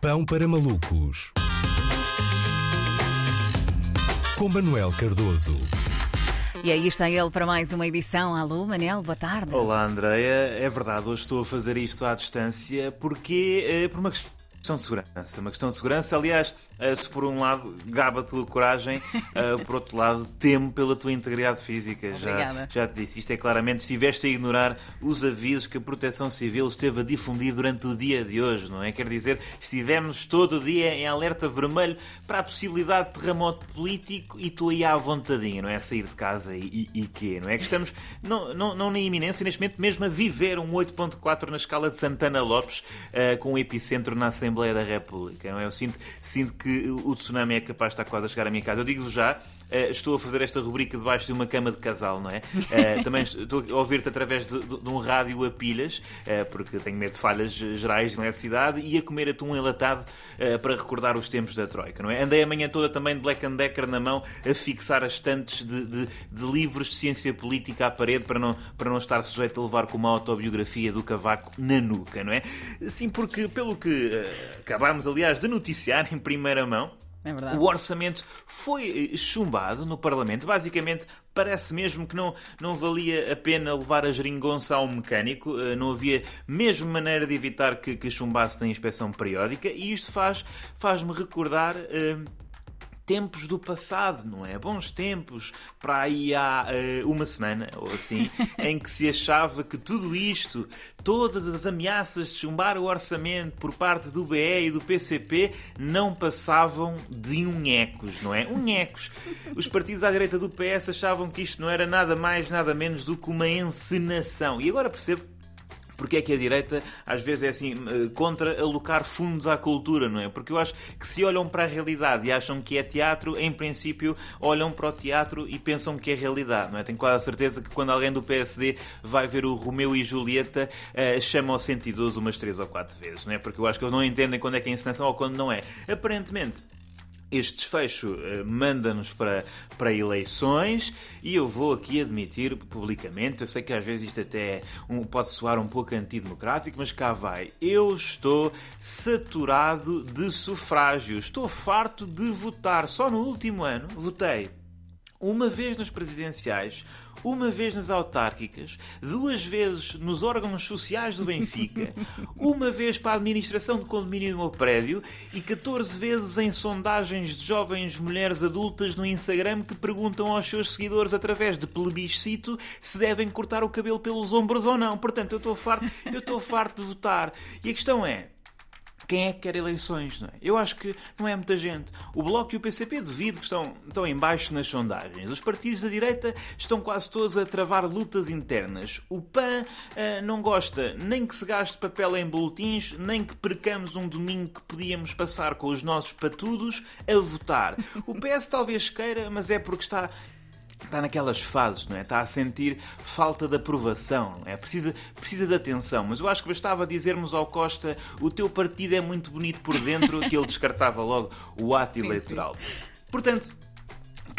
Pão para malucos. Com Manuel Cardoso. E aí está ele para mais uma edição. Alô, Manel, boa tarde. Olá, Andreia. É verdade, hoje estou a fazer isto à distância porque, eh, por uma questão de segurança. Uma questão de segurança, aliás, eh, se por um lado gaba a tua coragem, eh, por outro lado temo pela tua integridade física. Já, já te disse, isto é claramente, estiveste a ignorar os avisos que a Proteção Civil esteve a difundir durante o dia de hoje, não é? Quer dizer, estivemos todo o dia em alerta vermelho para a possibilidade de terremoto político e tu aí à vontadinha, não é? A sair de casa e, e, e quê, não é? Que estamos, não, não, não na iminência, neste momento mesmo a viver um 8.4 na escala de Santana Lopes, uh, com o um epicentro na Assembleia da República, não é? Eu sinto, sinto que o tsunami é capaz de estar quase a chegar à minha casa. Eu digo-vos já, Uh, estou a fazer esta rubrica debaixo de uma cama de casal, não é? Uh, também estou a ouvir-te através de, de, de, um rádio a pilhas, uh, porque tenho medo de falhas gerais de eletricidade, e a comer atum enlatado para recordar os tempos da Troika, não é? Andei a manhã toda também de Black and Decker na mão a fixar as estantes de, de, de, livros de ciência política à parede para não, para não estar sujeito a levar com uma autobiografia do Cavaco na nuca, não é? Sim, porque pelo que acabámos, aliás, de noticiar em primeira mão, é o orçamento foi eh, chumbado no Parlamento. Basicamente, parece mesmo que não, não valia a pena levar a geringonça ao mecânico. Eh, não havia mesmo maneira de evitar que, que chumbasse na inspeção periódica. E isto faz-me faz recordar. Uh, tempos do passado, não é? Bons tempos, para aí há uh, uma semana ou assim, em que se achava que tudo isto, todas as ameaças de chumbar o orçamento por parte do BE e do PCP não passavam de unhecos, não é? Unhecos. Os partidos à direita do PS achavam que isto não era nada mais, nada menos do que uma encenação. E agora percebo porque é que a direita às vezes é assim eh, contra alocar fundos à cultura, não é? Porque eu acho que se olham para a realidade e acham que é teatro, em princípio olham para o teatro e pensam que é realidade, não é? Tenho quase a certeza que quando alguém do PSD vai ver o Romeu e Julieta, uh, chama ao 112 umas três ou quatro vezes, não é? Porque eu acho que eles não entendem quando é que é encenação ou quando não é. Aparentemente, este desfecho uh, manda-nos para, para eleições e eu vou aqui admitir publicamente, eu sei que às vezes isto até um, pode soar um pouco antidemocrático, mas cá vai. Eu estou saturado de sufrágio, estou farto de votar. Só no último ano votei uma vez nas presidenciais, uma vez nas autárquicas, duas vezes nos órgãos sociais do Benfica, uma vez para a administração de condomínio do meu prédio e 14 vezes em sondagens de jovens mulheres adultas no Instagram que perguntam aos seus seguidores através de plebiscito se devem cortar o cabelo pelos ombros ou não. Portanto, eu estou farto, eu estou farto de votar. E a questão é, quem é que quer eleições, não é? Eu acho que não é muita gente. O Bloco e o PCP devido que estão, estão em baixo nas sondagens. Os partidos da direita estão quase todos a travar lutas internas. O PAN uh, não gosta nem que se gaste papel em boletins, nem que percamos um domingo que podíamos passar com os nossos patudos a votar. O PS talvez queira, mas é porque está está naquelas fases, não é? Está a sentir falta de aprovação, não é? Precisa, precisa de atenção. Mas eu acho que bastava dizermos ao Costa o teu partido é muito bonito por dentro que ele descartava logo o ato sim, eleitoral. Sim. Portanto,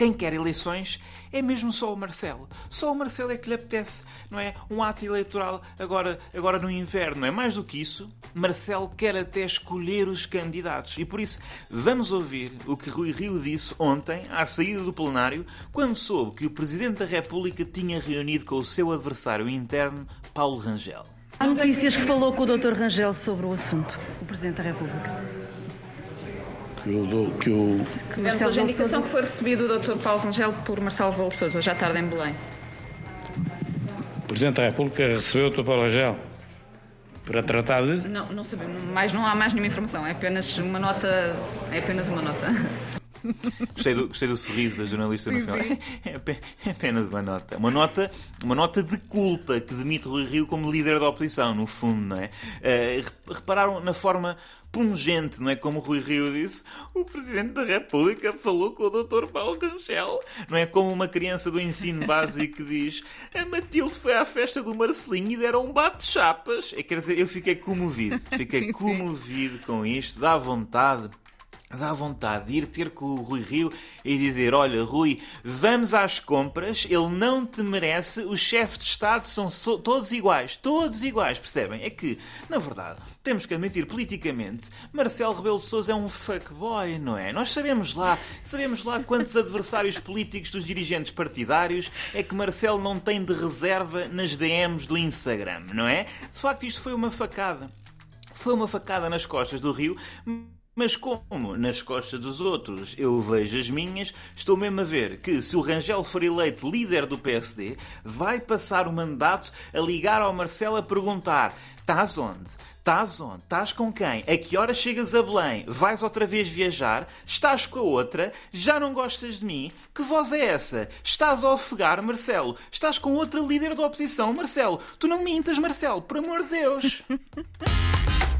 quem quer eleições é mesmo só o Marcelo. Só o Marcelo é que lhe apetece, não é? Um ato eleitoral agora, agora no inverno. É mais do que isso. Marcelo quer até escolher os candidatos. E por isso, vamos ouvir o que Rui Rio disse ontem, à saída do plenário, quando soube que o Presidente da República tinha reunido com o seu adversário interno, Paulo Rangel. Há notícias que falou com o Dr. Rangel sobre o assunto, o Presidente da República que o. Que o... Tivemos hoje a indicação que foi recebido o Dr. Paulo Rangel por Marcelo Rebelo Souza, hoje à tarde em Belém. O Presidente da República recebeu o Dr. Paulo Rangel para tratar de. Não, não sabemos, mais não há mais nenhuma informação, é apenas uma nota. É apenas uma nota. Gostei do, gostei do sorriso da jornalista no final. É, é, apenas uma nota. Uma nota, uma nota de culpa que demite Rui Rio como líder da oposição, no fundo, não é? Uh, repararam na forma pungente, não é? Como Rui Rio disse, o Presidente da República falou com o Dr. Paulo Rangel. Não é como uma criança do ensino básico que diz a Matilde foi à festa do Marcelinho e deram um bate-chapas. É, quer dizer, eu fiquei comovido. Fiquei sim, comovido sim. com isto, dá vontade dá vontade de ir ter com o Rui Rio e dizer: Olha, Rui, vamos às compras, ele não te merece, os chefes de Estado são so todos iguais, todos iguais, percebem? É que, na verdade, temos que admitir politicamente, Marcelo Rebelo de Sousa é um fuckboy, não é? Nós sabemos lá, sabemos lá quantos adversários políticos dos dirigentes partidários é que Marcelo não tem de reserva nas DMs do Instagram, não é? De facto, isto foi uma facada. Foi uma facada nas costas do Rio. Mas como nas costas dos outros eu vejo as minhas, estou mesmo a ver que se o Rangel for eleito líder do PSD, vai passar o mandato a ligar ao Marcelo a perguntar: estás onde? Estás onde? Estás com quem? A que hora chegas a Belém? Vais outra vez viajar? Estás com a outra? Já não gostas de mim? Que voz é essa? Estás a ofegar, Marcelo? Estás com outra líder da oposição, Marcelo? Tu não mintas, Marcelo, por amor de Deus!